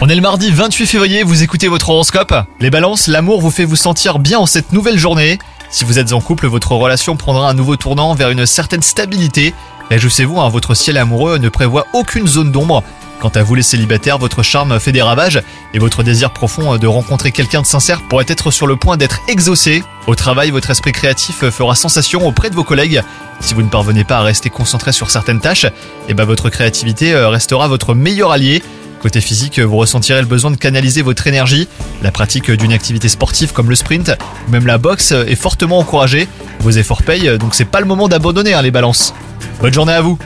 On est le mardi 28 février, vous écoutez votre horoscope. Les balances, l'amour vous fait vous sentir bien en cette nouvelle journée. Si vous êtes en couple, votre relation prendra un nouveau tournant vers une certaine stabilité. Réjouissez-vous, hein, votre ciel amoureux ne prévoit aucune zone d'ombre. Quant à vous les célibataires, votre charme fait des ravages et votre désir profond de rencontrer quelqu'un de sincère pourrait être sur le point d'être exaucé. Au travail, votre esprit créatif fera sensation auprès de vos collègues. Si vous ne parvenez pas à rester concentré sur certaines tâches, eh ben votre créativité euh, restera votre meilleur allié. Côté physique, vous ressentirez le besoin de canaliser votre énergie. La pratique d'une activité sportive comme le sprint même la boxe est fortement encouragée. Vos efforts payent, donc c'est pas le moment d'abandonner hein, les balances. Bonne journée à vous